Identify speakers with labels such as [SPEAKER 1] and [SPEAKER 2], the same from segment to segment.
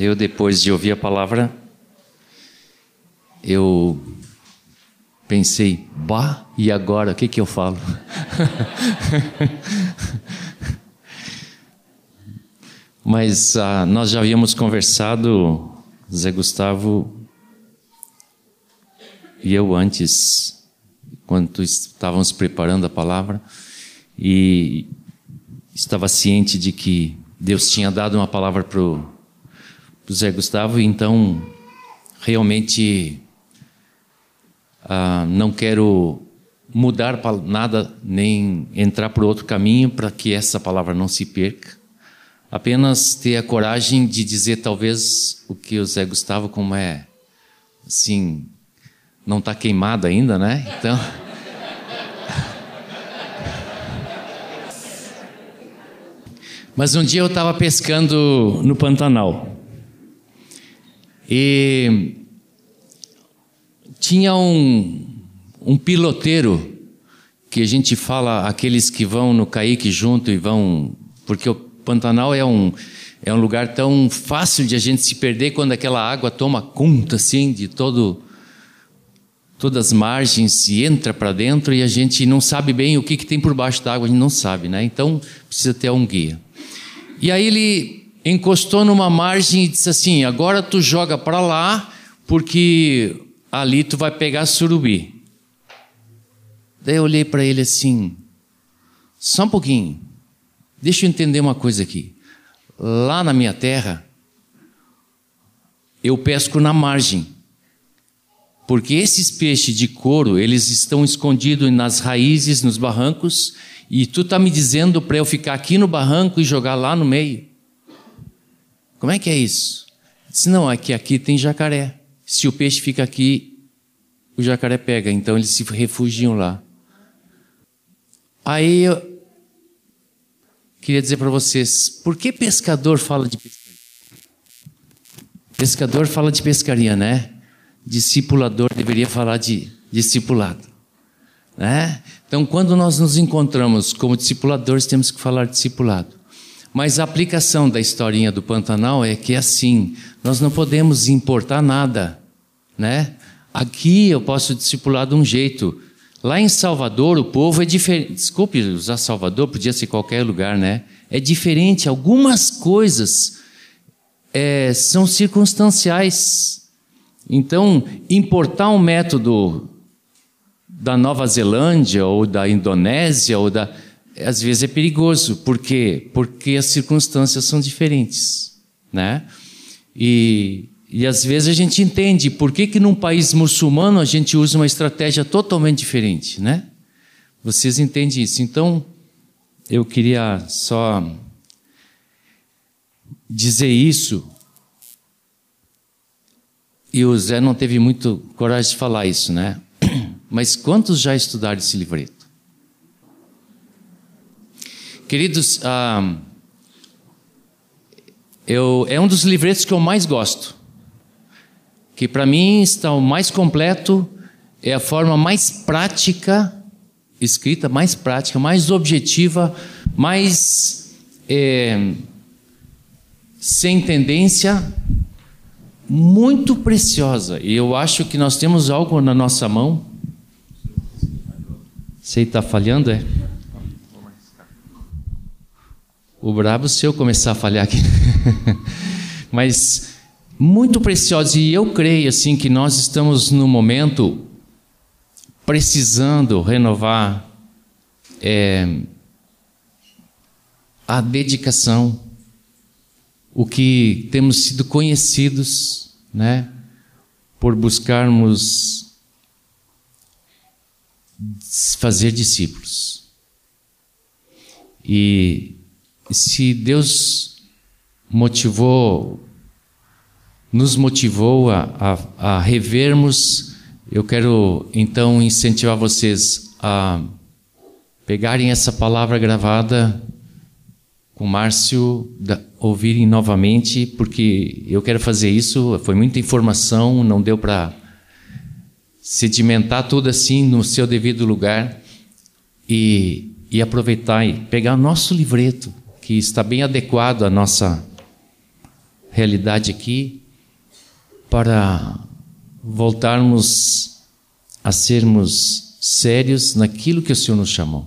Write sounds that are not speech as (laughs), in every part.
[SPEAKER 1] Eu, depois de ouvir a palavra, eu pensei, bah, e agora? O que, que eu falo? (laughs) Mas ah, nós já havíamos conversado, Zé Gustavo e eu antes, quando estávamos preparando a palavra, e estava ciente de que Deus tinha dado uma palavra para o Zé Gustavo, então realmente ah, não quero mudar nada nem entrar por outro caminho para que essa palavra não se perca. Apenas ter a coragem de dizer talvez o que o Zé Gustavo como é assim não está queimado ainda, né? Então (laughs) Mas um dia eu estava pescando no Pantanal. E tinha um, um piloteiro, que a gente fala, aqueles que vão no caique junto e vão. Porque o Pantanal é um, é um lugar tão fácil de a gente se perder quando aquela água toma conta assim de todo todas as margens e entra para dentro e a gente não sabe bem o que, que tem por baixo da água, a gente não sabe, né? Então precisa ter um guia. E aí ele encostou numa margem e disse assim: agora tu joga para lá, porque ali tu vai pegar surubi. Daí eu olhei para ele assim: só um pouquinho, deixa eu entender uma coisa aqui. Lá na minha terra, eu pesco na margem. Porque esses peixes de couro, eles estão escondidos nas raízes, nos barrancos, e tu está me dizendo para eu ficar aqui no barranco e jogar lá no meio? Como é que é isso? Disse, não, que aqui tem jacaré. Se o peixe fica aqui, o jacaré pega. Então eles se refugiam lá. Aí eu queria dizer para vocês, por que pescador fala de pescaria? Pescador fala de pescaria, né? Discipulador deveria falar de discipulado. Né? Então, quando nós nos encontramos como discipuladores, temos que falar discipulado. Mas a aplicação da historinha do Pantanal é que é assim, nós não podemos importar nada, né? Aqui eu posso discipular de um jeito. Lá em Salvador, o povo é diferente. Desculpe usar Salvador, podia ser qualquer lugar, né? É diferente. Algumas coisas é, são circunstanciais. Então, importar um método da Nova Zelândia ou da Indonésia ou da às vezes é perigoso, por quê? Porque as circunstâncias são diferentes, né? E, e às vezes a gente entende por que que num país muçulmano a gente usa uma estratégia totalmente diferente, né? Vocês entendem isso? Então, eu queria só dizer isso. E o Zé não teve muito coragem de falar isso, né? (clears throat) Mas quantos já estudaram esse livreto? Queridos, ah, eu, é um dos livretos que eu mais gosto. Que para mim está o mais completo, é a forma mais prática, escrita mais prática, mais objetiva, mais é, sem tendência, muito preciosa. E eu acho que nós temos algo na nossa mão você está falhando, é? O brabo se eu começar a falhar aqui. (laughs) Mas muito precioso e eu creio assim que nós estamos no momento precisando renovar é, a dedicação, o que temos sido conhecidos, né, por buscarmos fazer discípulos. E se Deus motivou, nos motivou a, a, a revermos, eu quero então incentivar vocês a pegarem essa palavra gravada com Márcio, da, ouvirem novamente, porque eu quero fazer isso. Foi muita informação, não deu para sedimentar tudo assim no seu devido lugar e, e aproveitar e pegar nosso livreto, que está bem adequado à nossa, realidade aqui para voltarmos a sermos sérios naquilo que o Senhor nos chamou.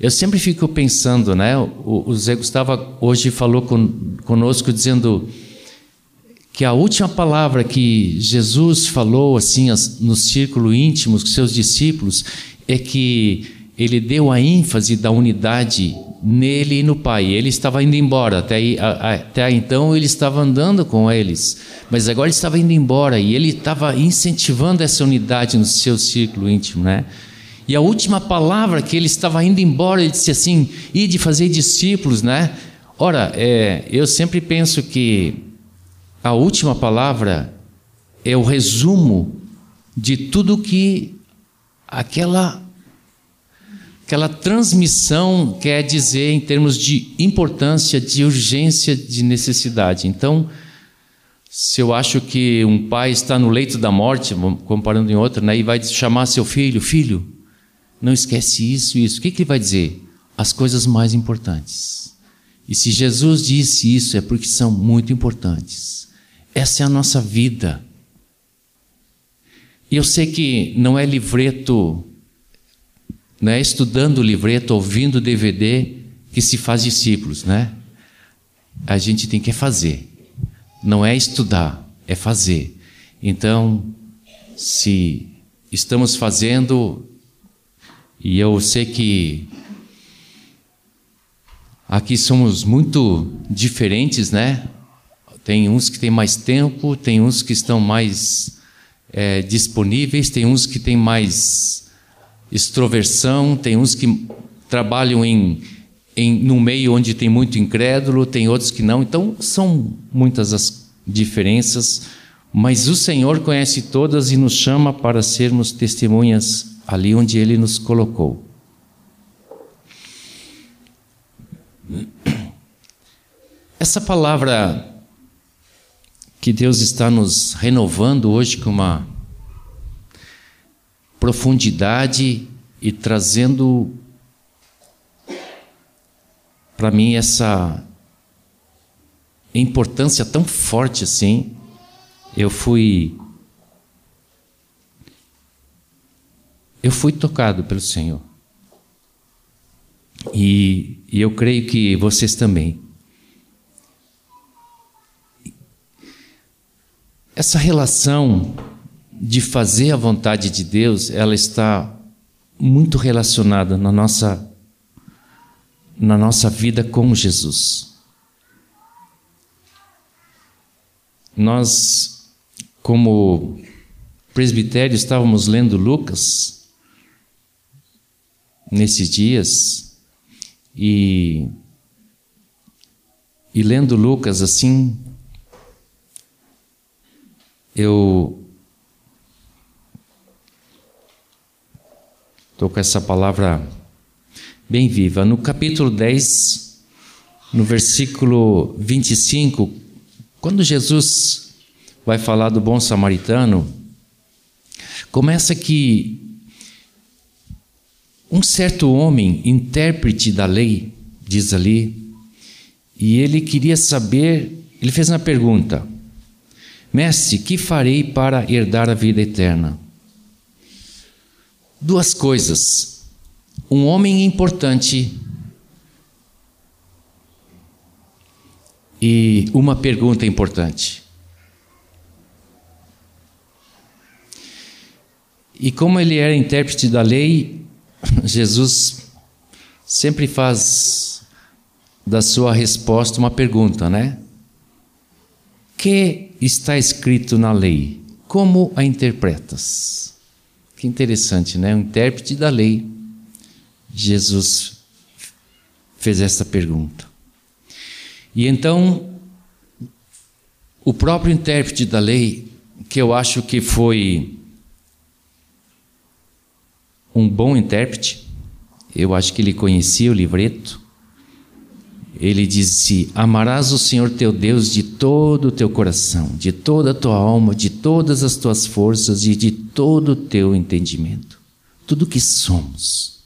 [SPEAKER 1] Eu sempre fico pensando, né? O, o Zé Gustavo hoje falou con, conosco dizendo que a última palavra que Jesus falou assim no círculo íntimo com seus discípulos é que ele deu a ênfase da unidade nele e no Pai. Ele estava indo embora, até, aí, até então ele estava andando com eles, mas agora ele estava indo embora e ele estava incentivando essa unidade no seu círculo íntimo, né? E a última palavra que ele estava indo embora, ele disse assim: e de fazer discípulos, né? Ora, é, eu sempre penso que a última palavra é o resumo de tudo que aquela aquela transmissão quer dizer em termos de importância, de urgência, de necessidade. Então, se eu acho que um pai está no leito da morte, comparando em outro, né, e vai chamar seu filho, filho, não esquece isso isso. O que, que ele vai dizer? As coisas mais importantes. E se Jesus disse isso, é porque são muito importantes. Essa é a nossa vida. E eu sei que não é livreto não é estudando o livreto, ouvindo o DVD que se faz discípulos, né? A gente tem que fazer. Não é estudar, é fazer. Então, se estamos fazendo, e eu sei que aqui somos muito diferentes, né? Tem uns que têm mais tempo, tem uns que estão mais é, disponíveis, tem uns que têm mais extroversão, tem uns que trabalham em, em num meio onde tem muito incrédulo, tem outros que não. Então são muitas as diferenças, mas o Senhor conhece todas e nos chama para sermos testemunhas ali onde ele nos colocou. Essa palavra que Deus está nos renovando hoje com uma profundidade e trazendo para mim essa importância tão forte assim. Eu fui eu fui tocado pelo Senhor. E, e eu creio que vocês também. Essa relação de fazer a vontade de Deus, ela está muito relacionada na nossa na nossa vida com Jesus. Nós como presbitério estávamos lendo Lucas nesses dias e e lendo Lucas assim eu Estou com essa palavra bem viva. No capítulo 10, no versículo 25, quando Jesus vai falar do bom samaritano, começa que um certo homem, intérprete da lei, diz ali, e ele queria saber, ele fez uma pergunta: Mestre, que farei para herdar a vida eterna? Duas coisas. Um homem importante e uma pergunta importante. E como ele era intérprete da lei, (laughs) Jesus sempre faz da sua resposta uma pergunta, né? Que está escrito na lei? Como a interpretas? Que interessante, né? O intérprete da lei, Jesus fez essa pergunta. E então, o próprio intérprete da lei, que eu acho que foi um bom intérprete, eu acho que ele conhecia o livreto, ele disse: Amarás o Senhor teu Deus de todo o teu coração, de toda a tua alma, de todas as tuas forças e de todo o teu entendimento. Tudo que somos.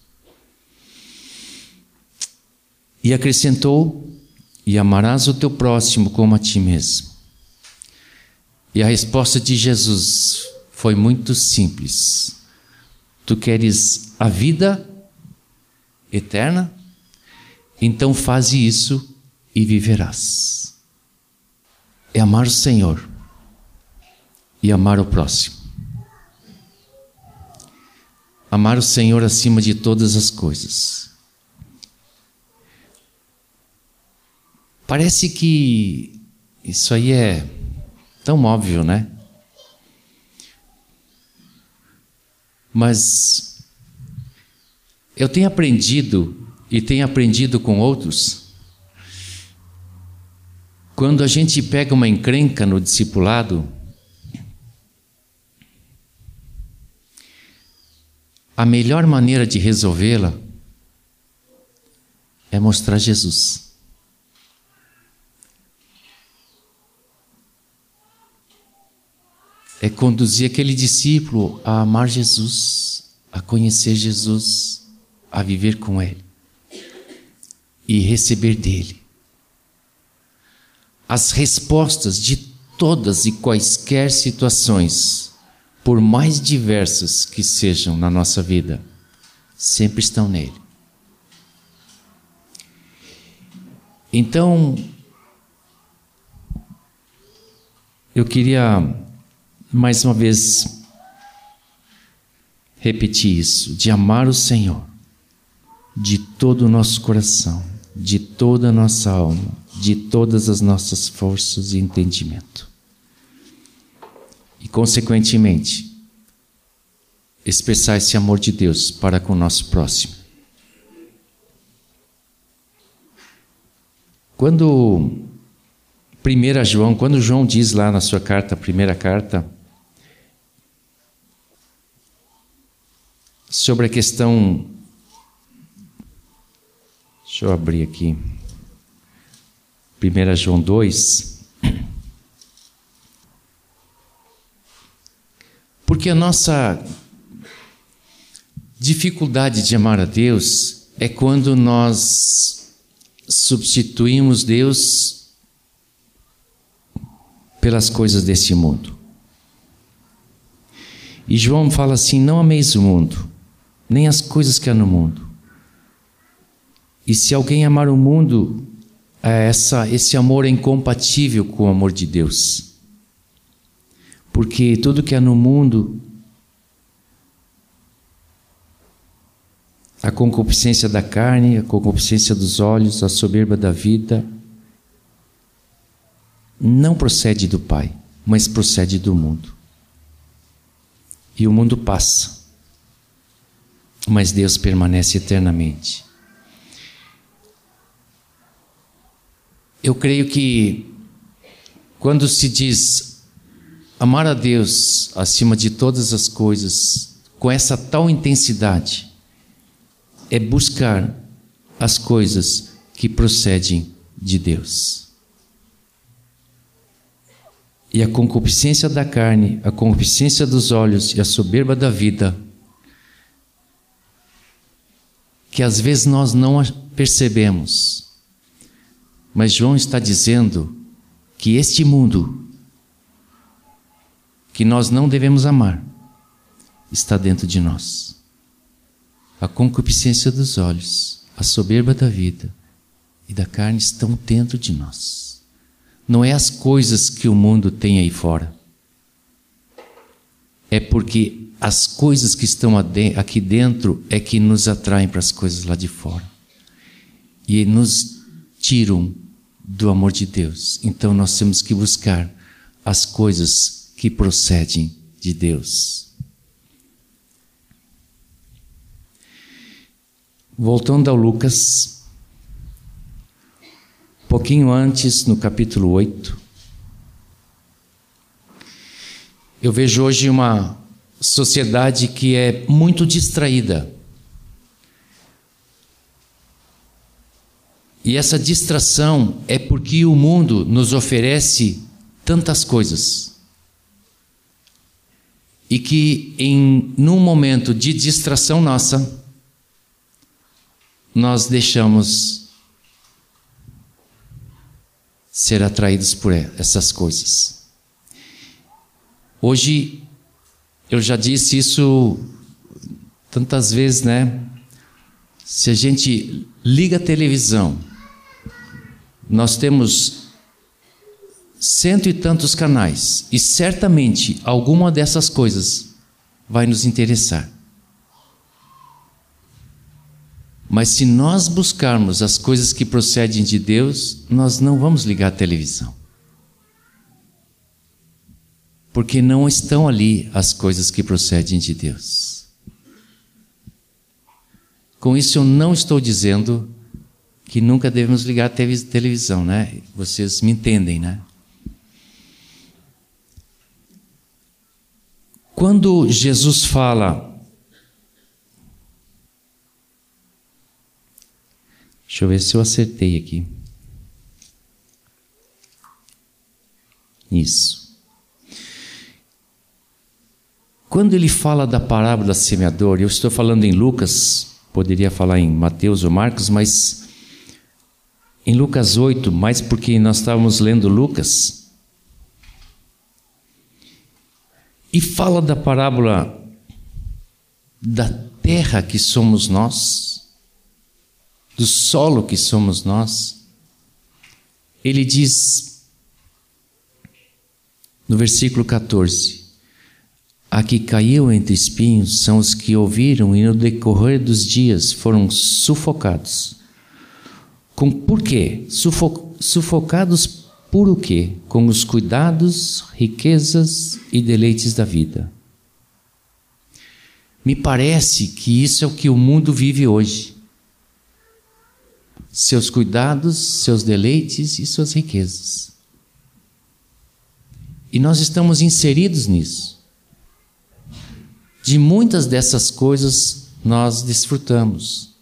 [SPEAKER 1] E acrescentou: E amarás o teu próximo como a ti mesmo. E a resposta de Jesus foi muito simples. Tu queres a vida eterna? Então faze isso e viverás. É amar o Senhor e amar o próximo. Amar o Senhor acima de todas as coisas. Parece que isso aí é tão óbvio, né? Mas eu tenho aprendido e tenho aprendido com outros. Quando a gente pega uma encrenca no discipulado, a melhor maneira de resolvê-la é mostrar Jesus. É conduzir aquele discípulo a amar Jesus, a conhecer Jesus, a viver com Ele e receber dele as respostas de todas e quaisquer situações, por mais diversas que sejam na nossa vida, sempre estão nele. Então, eu queria mais uma vez repetir isso, de amar o Senhor de todo o nosso coração, de toda a nossa alma, de todas as nossas forças e entendimento. Consequentemente, expressar esse amor de Deus para com o nosso próximo. Quando 1 João, quando João diz lá na sua carta, primeira carta, sobre a questão Deixa eu abrir aqui. 1 João 2. Porque a nossa dificuldade de amar a Deus é quando nós substituímos Deus pelas coisas deste mundo. E João fala assim: não ameis o mundo, nem as coisas que há no mundo. E se alguém amar o mundo, é essa, esse amor é incompatível com o amor de Deus. Porque tudo que há no mundo, a concupiscência da carne, a concupiscência dos olhos, a soberba da vida, não procede do Pai, mas procede do mundo. E o mundo passa, mas Deus permanece eternamente. Eu creio que quando se diz amar a Deus acima de todas as coisas, com essa tal intensidade, é buscar as coisas que procedem de Deus. E a concupiscência da carne, a concupiscência dos olhos e a soberba da vida, que às vezes nós não percebemos, mas João está dizendo que este mundo, que nós não devemos amar, está dentro de nós. A concupiscência dos olhos, a soberba da vida e da carne estão dentro de nós. Não é as coisas que o mundo tem aí fora. É porque as coisas que estão aqui dentro é que nos atraem para as coisas lá de fora. E nos tiram do amor de Deus. Então nós temos que buscar as coisas que procedem de Deus. Voltando ao Lucas, pouquinho antes, no capítulo 8, eu vejo hoje uma sociedade que é muito distraída. E essa distração é porque o mundo nos oferece tantas coisas. E que em num momento de distração nossa, nós deixamos ser atraídos por essas coisas. Hoje, eu já disse isso tantas vezes, né? Se a gente liga a televisão, nós temos cento e tantos canais, e certamente alguma dessas coisas vai nos interessar. Mas se nós buscarmos as coisas que procedem de Deus, nós não vamos ligar a televisão. Porque não estão ali as coisas que procedem de Deus. Com isso, eu não estou dizendo que nunca devemos ligar a televisão, né? Vocês me entendem, né? Quando Jesus fala Deixa eu ver se eu acertei aqui. Isso. Quando ele fala da parábola semeador, eu estou falando em Lucas, poderia falar em Mateus ou Marcos, mas em Lucas 8, mais porque nós estávamos lendo Lucas. E fala da parábola da terra que somos nós do solo que somos nós, ele diz no versículo 14: A que caiu entre espinhos são os que ouviram e no decorrer dos dias foram sufocados. Com por quê? Sufo, sufocados por o quê? Com os cuidados, riquezas e deleites da vida. Me parece que isso é o que o mundo vive hoje seus cuidados, seus deleites e suas riquezas. E nós estamos inseridos nisso. De muitas dessas coisas nós desfrutamos.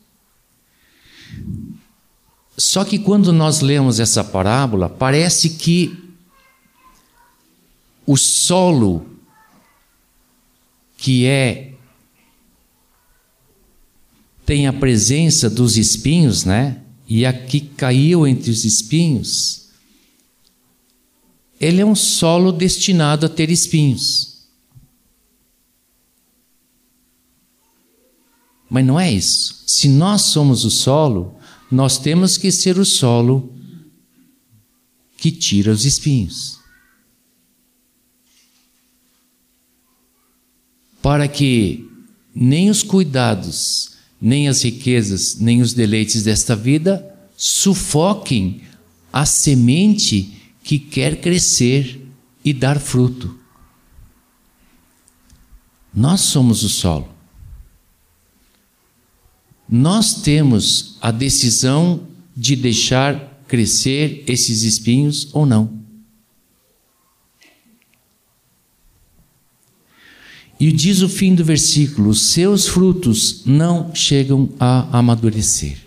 [SPEAKER 1] Só que quando nós lemos essa parábola, parece que o solo que é tem a presença dos espinhos, né? e a que caiu entre os espinhos, ele é um solo destinado a ter espinhos. Mas não é isso. Se nós somos o solo, nós temos que ser o solo que tira os espinhos. Para que nem os cuidados nem as riquezas, nem os deleites desta vida sufoquem a semente que quer crescer e dar fruto. Nós somos o solo. Nós temos a decisão de deixar crescer esses espinhos ou não. E diz o fim do versículo: os seus frutos não chegam a amadurecer.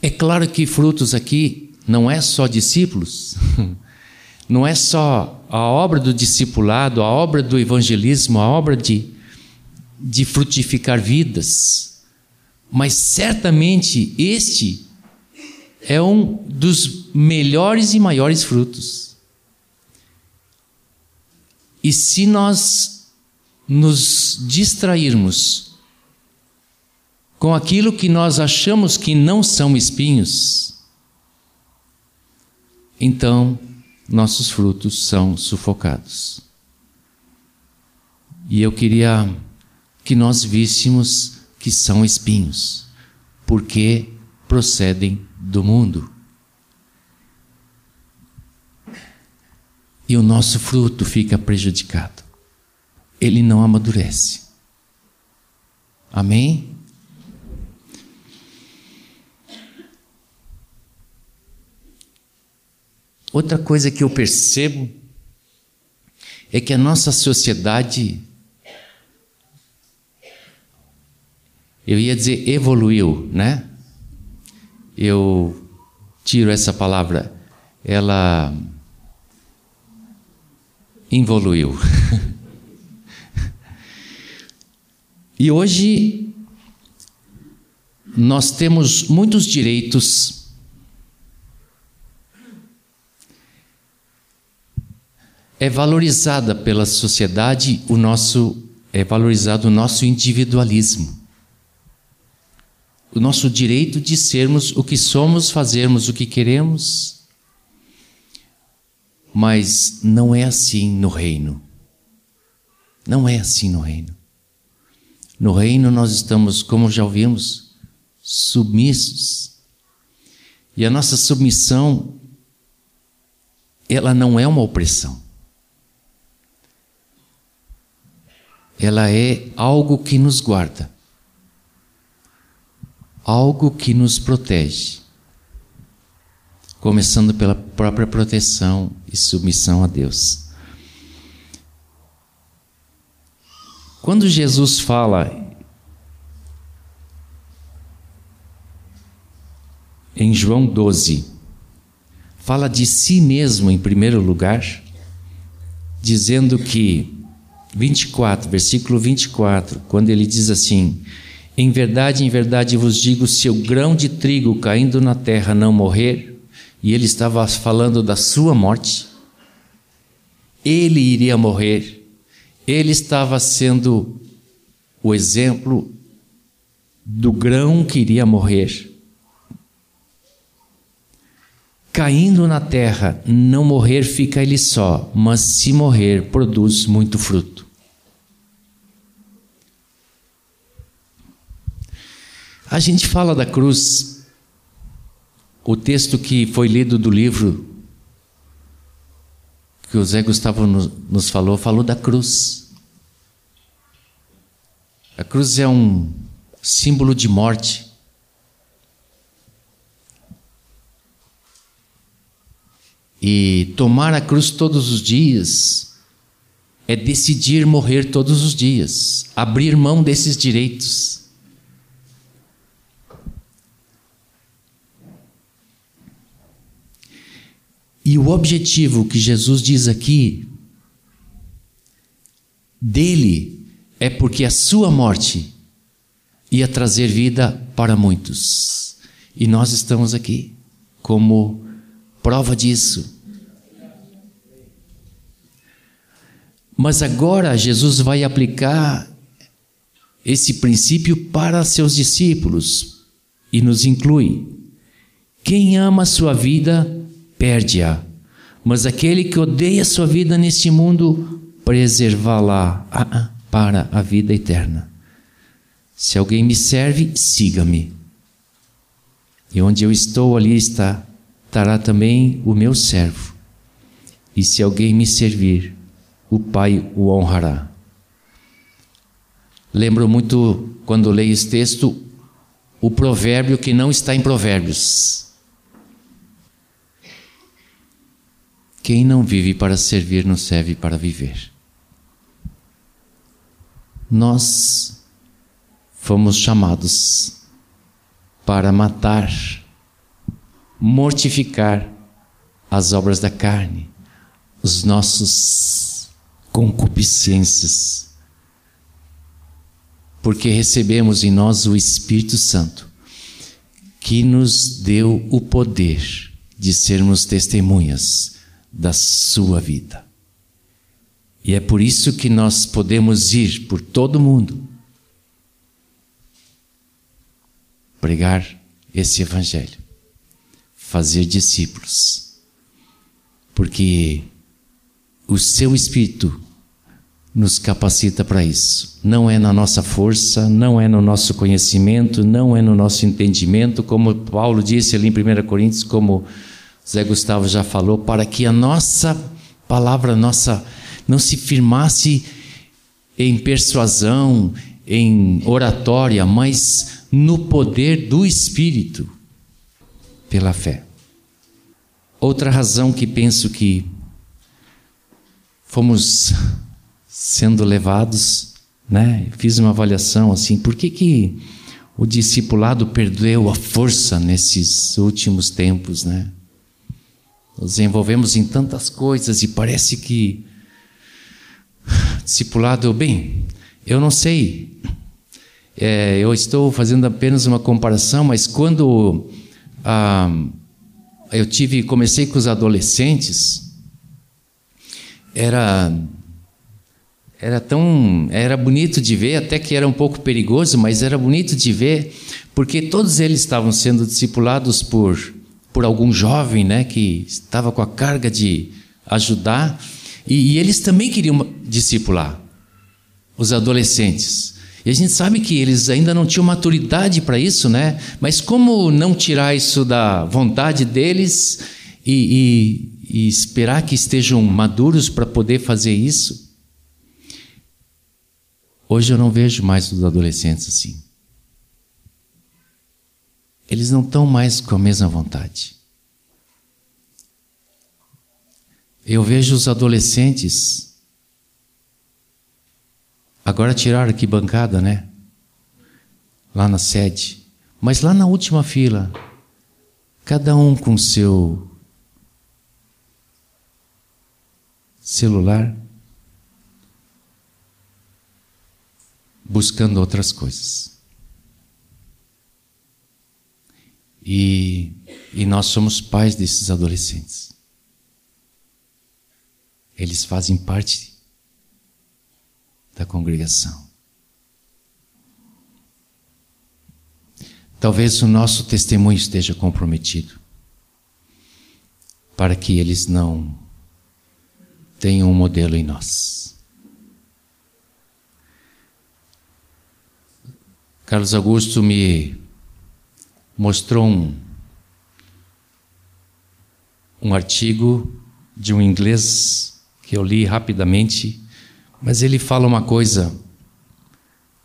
[SPEAKER 1] É claro que frutos aqui não é só discípulos, (laughs) não é só a obra do discipulado, a obra do evangelismo, a obra de, de frutificar vidas, mas certamente este é um dos melhores e maiores frutos. E se nós nos distrairmos com aquilo que nós achamos que não são espinhos, então nossos frutos são sufocados. E eu queria que nós víssemos que são espinhos, porque procedem do mundo. e o nosso fruto fica prejudicado. Ele não amadurece. Amém? Outra coisa que eu percebo é que a nossa sociedade, eu ia dizer evoluiu, né? Eu tiro essa palavra, ela evoluiu. (laughs) e hoje nós temos muitos direitos. é valorizada pela sociedade o nosso é valorizado o nosso individualismo. O nosso direito de sermos o que somos, fazermos o que queremos. Mas não é assim no reino. Não é assim no reino. No reino nós estamos, como já ouvimos, submissos. E a nossa submissão ela não é uma opressão. ela é algo que nos guarda, algo que nos protege, começando pela própria proteção e submissão a Deus. Quando Jesus fala em João 12, fala de si mesmo em primeiro lugar, dizendo que 24, versículo 24, quando ele diz assim: Em verdade, em verdade vos digo, se o grão de trigo caindo na terra não morrer, e ele estava falando da sua morte, ele iria morrer. Ele estava sendo o exemplo do grão que iria morrer. Caindo na terra, não morrer fica ele só, mas se morrer, produz muito fruto. A gente fala da cruz, o texto que foi lido do livro que o Zé Gustavo nos falou, falou da cruz. A cruz é um símbolo de morte. E tomar a cruz todos os dias é decidir morrer todos os dias, abrir mão desses direitos. E o objetivo que Jesus diz aqui dele é porque a sua morte ia trazer vida para muitos. E nós estamos aqui como prova disso. Mas agora Jesus vai aplicar esse princípio para seus discípulos e nos inclui. Quem ama a sua vida perde-a. Mas aquele que odeia sua vida neste mundo, preservá-la ah, ah, para a vida eterna. Se alguém me serve, siga-me. E onde eu estou, ali está, estará também o meu servo. E se alguém me servir, o Pai o honrará. Lembro muito, quando leio esse texto, o provérbio que não está em Provérbios. Quem não vive para servir não serve para viver. Nós fomos chamados para matar, mortificar as obras da carne, os nossos concupiscências, porque recebemos em nós o Espírito Santo, que nos deu o poder de sermos testemunhas da sua vida. E é por isso que nós podemos ir por todo o mundo pregar esse Evangelho, fazer discípulos, porque o seu Espírito nos capacita para isso. Não é na nossa força, não é no nosso conhecimento, não é no nosso entendimento, como Paulo disse ali em 1 Coríntios, como Zé Gustavo já falou, para que a nossa palavra, nossa, não se firmasse em persuasão, em oratória, mas no poder do Espírito, pela fé. Outra razão que penso que fomos sendo levados, né? Fiz uma avaliação assim, por que que o discipulado perdeu a força nesses últimos tempos, né? Nos envolvemos em tantas coisas e parece que (sighs) discipulado, bem, eu não sei. É, eu estou fazendo apenas uma comparação, mas quando ah, eu tive, comecei com os adolescentes, era era tão era bonito de ver, até que era um pouco perigoso, mas era bonito de ver, porque todos eles estavam sendo discipulados por por algum jovem, né, que estava com a carga de ajudar, e, e eles também queriam discipular os adolescentes. E a gente sabe que eles ainda não tinham maturidade para isso, né? Mas como não tirar isso da vontade deles e, e, e esperar que estejam maduros para poder fazer isso? Hoje eu não vejo mais os adolescentes assim. Eles não estão mais com a mesma vontade. Eu vejo os adolescentes Agora tiraram aqui bancada, né? Lá na sede. Mas lá na última fila, cada um com seu celular, buscando outras coisas. E, e nós somos pais desses adolescentes. Eles fazem parte da congregação. Talvez o nosso testemunho esteja comprometido para que eles não tenham um modelo em nós. Carlos Augusto me mostrou um, um artigo de um inglês que eu li rapidamente mas ele fala uma coisa,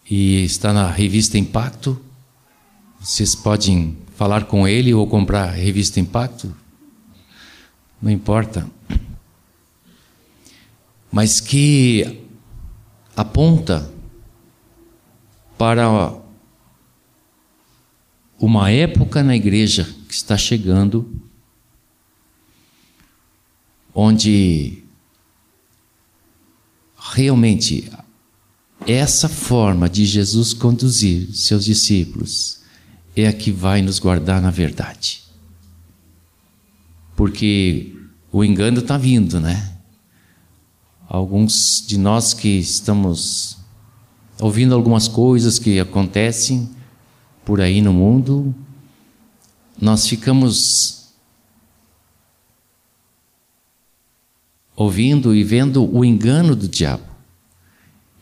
[SPEAKER 1] e está na revista Impacto. Vocês podem falar com ele ou comprar a revista Impacto, não importa. Mas que aponta para uma época na igreja que está chegando, onde realmente essa forma de Jesus conduzir seus discípulos é a que vai nos guardar na verdade. Porque o engano está vindo, né? Alguns de nós que estamos ouvindo algumas coisas que acontecem por aí no mundo, nós ficamos ouvindo e vendo o engano do diabo.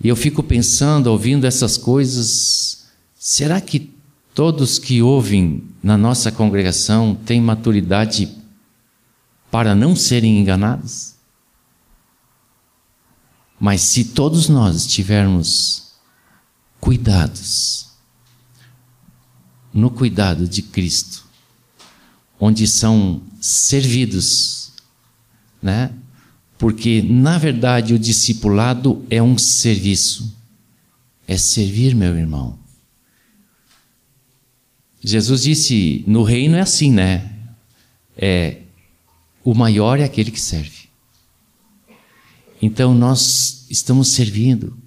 [SPEAKER 1] E eu fico pensando, ouvindo essas coisas, será que todos que ouvem na nossa congregação têm maturidade para não serem enganados? Mas se todos nós tivermos cuidados, no cuidado de Cristo, onde são servidos, né? Porque, na verdade, o discipulado é um serviço. É servir, meu irmão. Jesus disse: no reino é assim, né? É, o maior é aquele que serve. Então nós estamos servindo.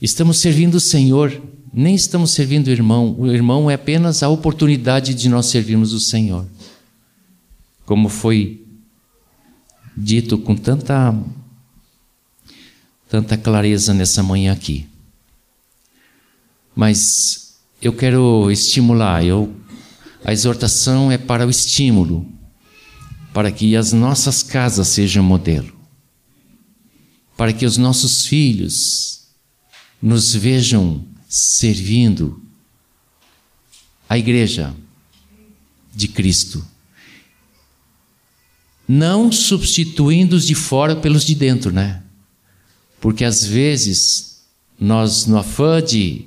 [SPEAKER 1] Estamos servindo o Senhor, nem estamos servindo o irmão. O irmão é apenas a oportunidade de nós servirmos o Senhor. Como foi dito com tanta tanta clareza nessa manhã aqui. Mas eu quero estimular, eu a exortação é para o estímulo, para que as nossas casas sejam modelo. Para que os nossos filhos nos vejam servindo a igreja de Cristo não substituindo os de fora pelos de dentro, né? Porque às vezes nós, no afã de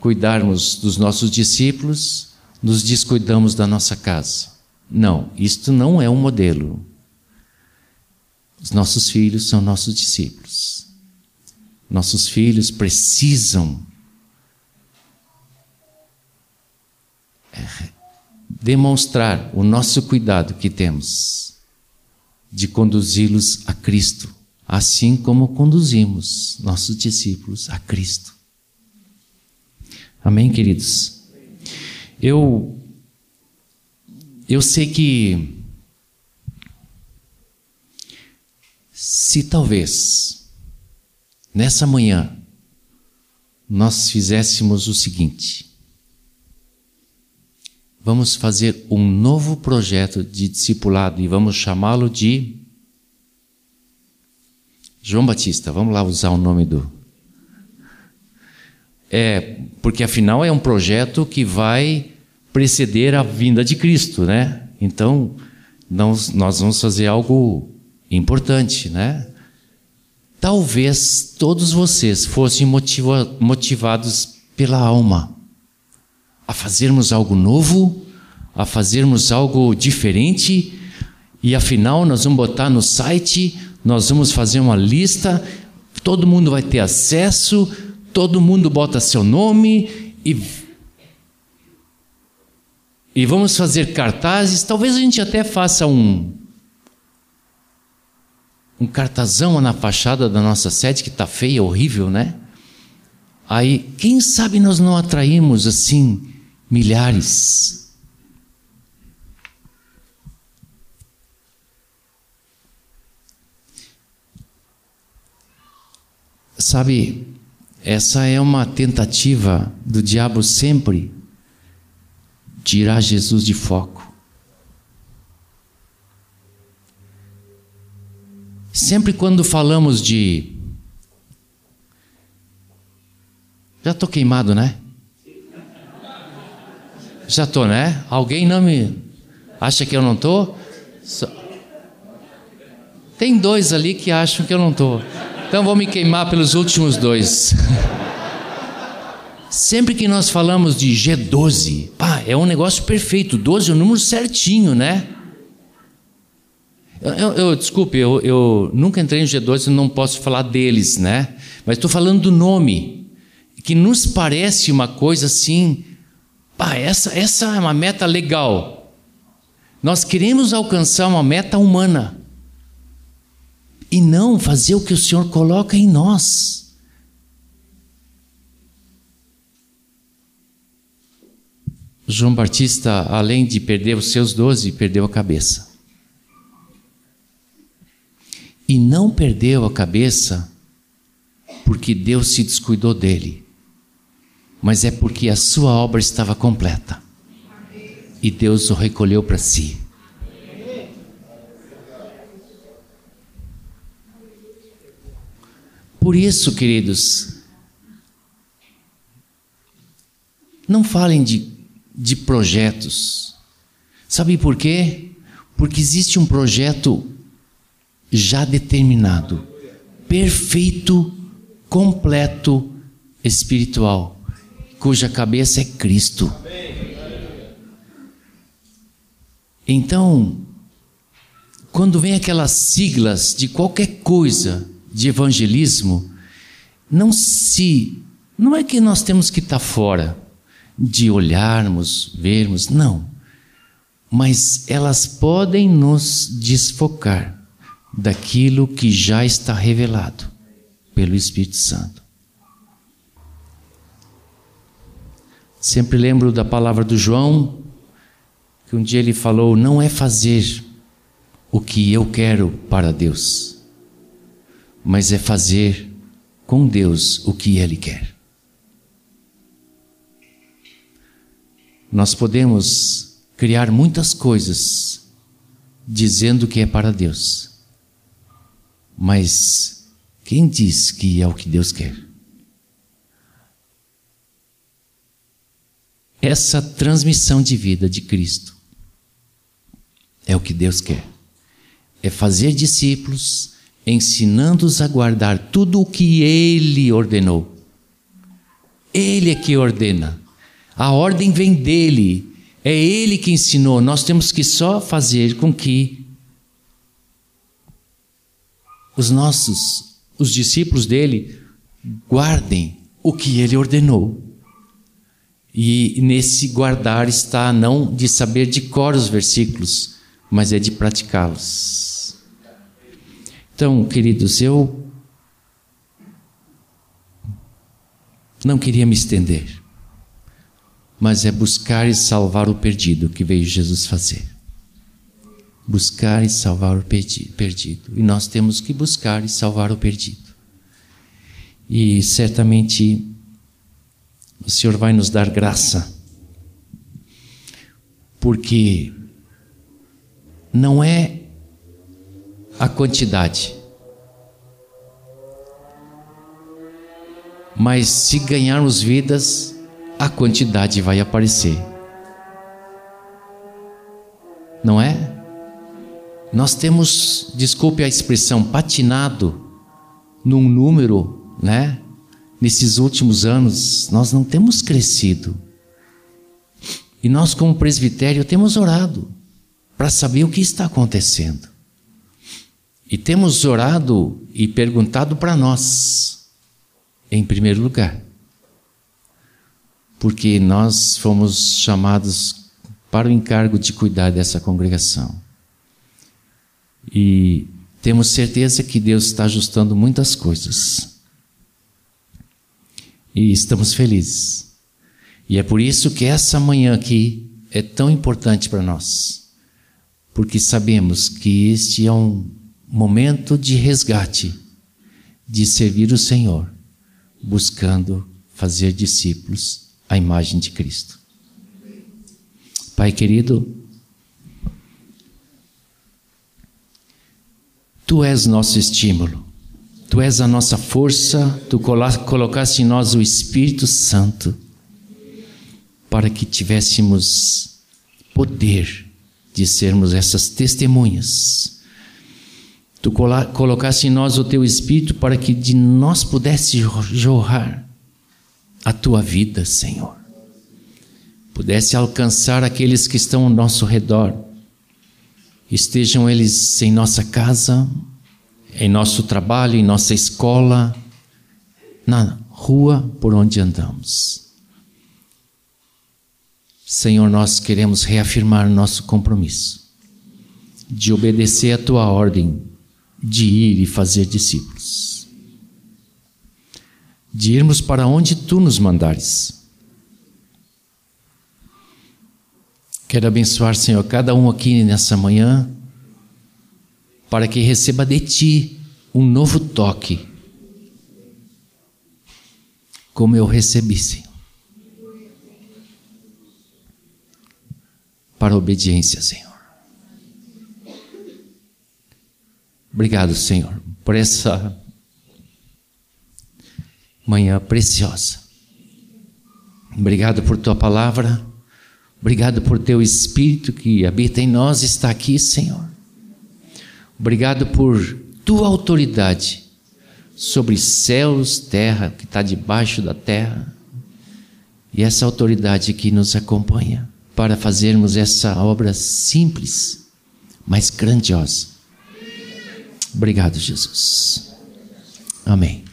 [SPEAKER 1] cuidarmos dos nossos discípulos, nos descuidamos da nossa casa. Não, isto não é um modelo. Os nossos filhos são nossos discípulos. Nossos filhos precisam demonstrar o nosso cuidado que temos de conduzi-los a Cristo, assim como conduzimos nossos discípulos a Cristo. Amém, queridos? Eu eu sei que Se talvez, nessa manhã, nós fizéssemos o seguinte: vamos fazer um novo projeto de discipulado e vamos chamá-lo de João Batista. Vamos lá usar o nome do. É, porque afinal é um projeto que vai preceder a vinda de Cristo, né? Então, nós, vamos fazer algo importante, né? Talvez todos vocês fossem motiva, motivados pela alma a fazermos algo novo, a fazermos algo diferente, e afinal nós vamos botar no site, nós vamos fazer uma lista, todo mundo vai ter acesso, todo mundo bota seu nome e e vamos fazer cartazes. Talvez a gente até faça um um cartazão na fachada da nossa sede que está feia, horrível, né? Aí, quem sabe nós não atraímos assim milhares? Sabe, essa é uma tentativa do diabo sempre tirar Jesus de foco. Sempre quando falamos de. Já estou queimado, né? Já estou, né? Alguém não me. Acha que eu não estou? Tem dois ali que acham que eu não estou. Então vou me queimar pelos últimos dois. (laughs) Sempre que nós falamos de G12, pá, é um negócio perfeito. 12 é o número certinho, né? Eu, eu, desculpe, eu, eu, nunca entrei em G12 e não posso falar deles, né? Mas estou falando do nome, que nos parece uma coisa assim, pá, essa, essa é uma meta legal. Nós queremos alcançar uma meta humana e não fazer o que o Senhor coloca em nós. João Batista, além de perder os seus doze, perdeu a cabeça e não perdeu a cabeça porque Deus se descuidou dele, mas é porque a sua obra estava completa e Deus o recolheu para si. Por isso, queridos, não falem de, de projetos. Sabe por quê? Porque existe um projeto já determinado, perfeito, completo, espiritual, cuja cabeça é Cristo. Então, quando vem aquelas siglas de qualquer coisa de evangelismo, não se. Não é que nós temos que estar fora de olharmos, vermos, não. Mas elas podem nos desfocar daquilo que já está revelado pelo Espírito Santo. Sempre lembro da palavra do João, que um dia ele falou: não é fazer o que eu quero para Deus, mas é fazer com Deus o que Ele quer. Nós podemos criar muitas coisas dizendo que é para Deus, mas quem diz que é o que Deus quer? Essa transmissão de vida de Cristo é o que Deus quer. É fazer discípulos, ensinando-os a guardar tudo o que Ele ordenou. Ele é que ordena. A ordem vem dele. É Ele que ensinou. Nós temos que só fazer com que os nossos, os discípulos dele, guardem o que ele ordenou. E nesse guardar está não de saber de cor os versículos, mas é de praticá-los. Então, queridos, eu não queria me estender, mas é buscar e salvar o perdido que veio Jesus fazer. Buscar e salvar o perdido. E nós temos que buscar e salvar o perdido. E certamente o Senhor vai nos dar graça, porque não é a quantidade, mas se ganharmos vidas, a quantidade vai aparecer. Não é? Nós temos, desculpe a expressão, patinado num número, né? Nesses últimos anos, nós não temos crescido. E nós, como presbitério, temos orado para saber o que está acontecendo. E temos orado e perguntado para nós, em primeiro lugar, porque nós fomos chamados para o encargo de cuidar dessa congregação. E temos certeza que Deus está ajustando muitas coisas. E estamos felizes. E é por isso que essa manhã aqui é tão importante para nós. Porque sabemos que este é um momento de resgate, de servir o Senhor, buscando fazer discípulos à imagem de Cristo. Pai querido, Tu és nosso estímulo, Tu és a nossa força, Tu colocaste em nós o Espírito Santo para que tivéssemos poder de sermos essas testemunhas. Tu colocaste em nós o Teu Espírito para que de nós pudesse jorrar a Tua vida, Senhor. Pudesse alcançar aqueles que estão ao nosso redor estejam eles em nossa casa, em nosso trabalho, em nossa escola, na rua por onde andamos. Senhor, nós queremos reafirmar nosso compromisso de obedecer a tua ordem de ir e fazer discípulos, de irmos para onde tu nos mandares Quero abençoar, Senhor, cada um aqui nessa manhã, para que receba de Ti um novo toque, como eu recebi, Senhor. Para a obediência, Senhor. Obrigado, Senhor, por essa manhã preciosa. Obrigado por tua palavra. Obrigado por teu Espírito que habita em nós, está aqui, Senhor. Obrigado por tua autoridade sobre céus, terra, que está debaixo da terra. E essa autoridade que nos acompanha para fazermos essa obra simples, mas grandiosa. Obrigado, Jesus. Amém.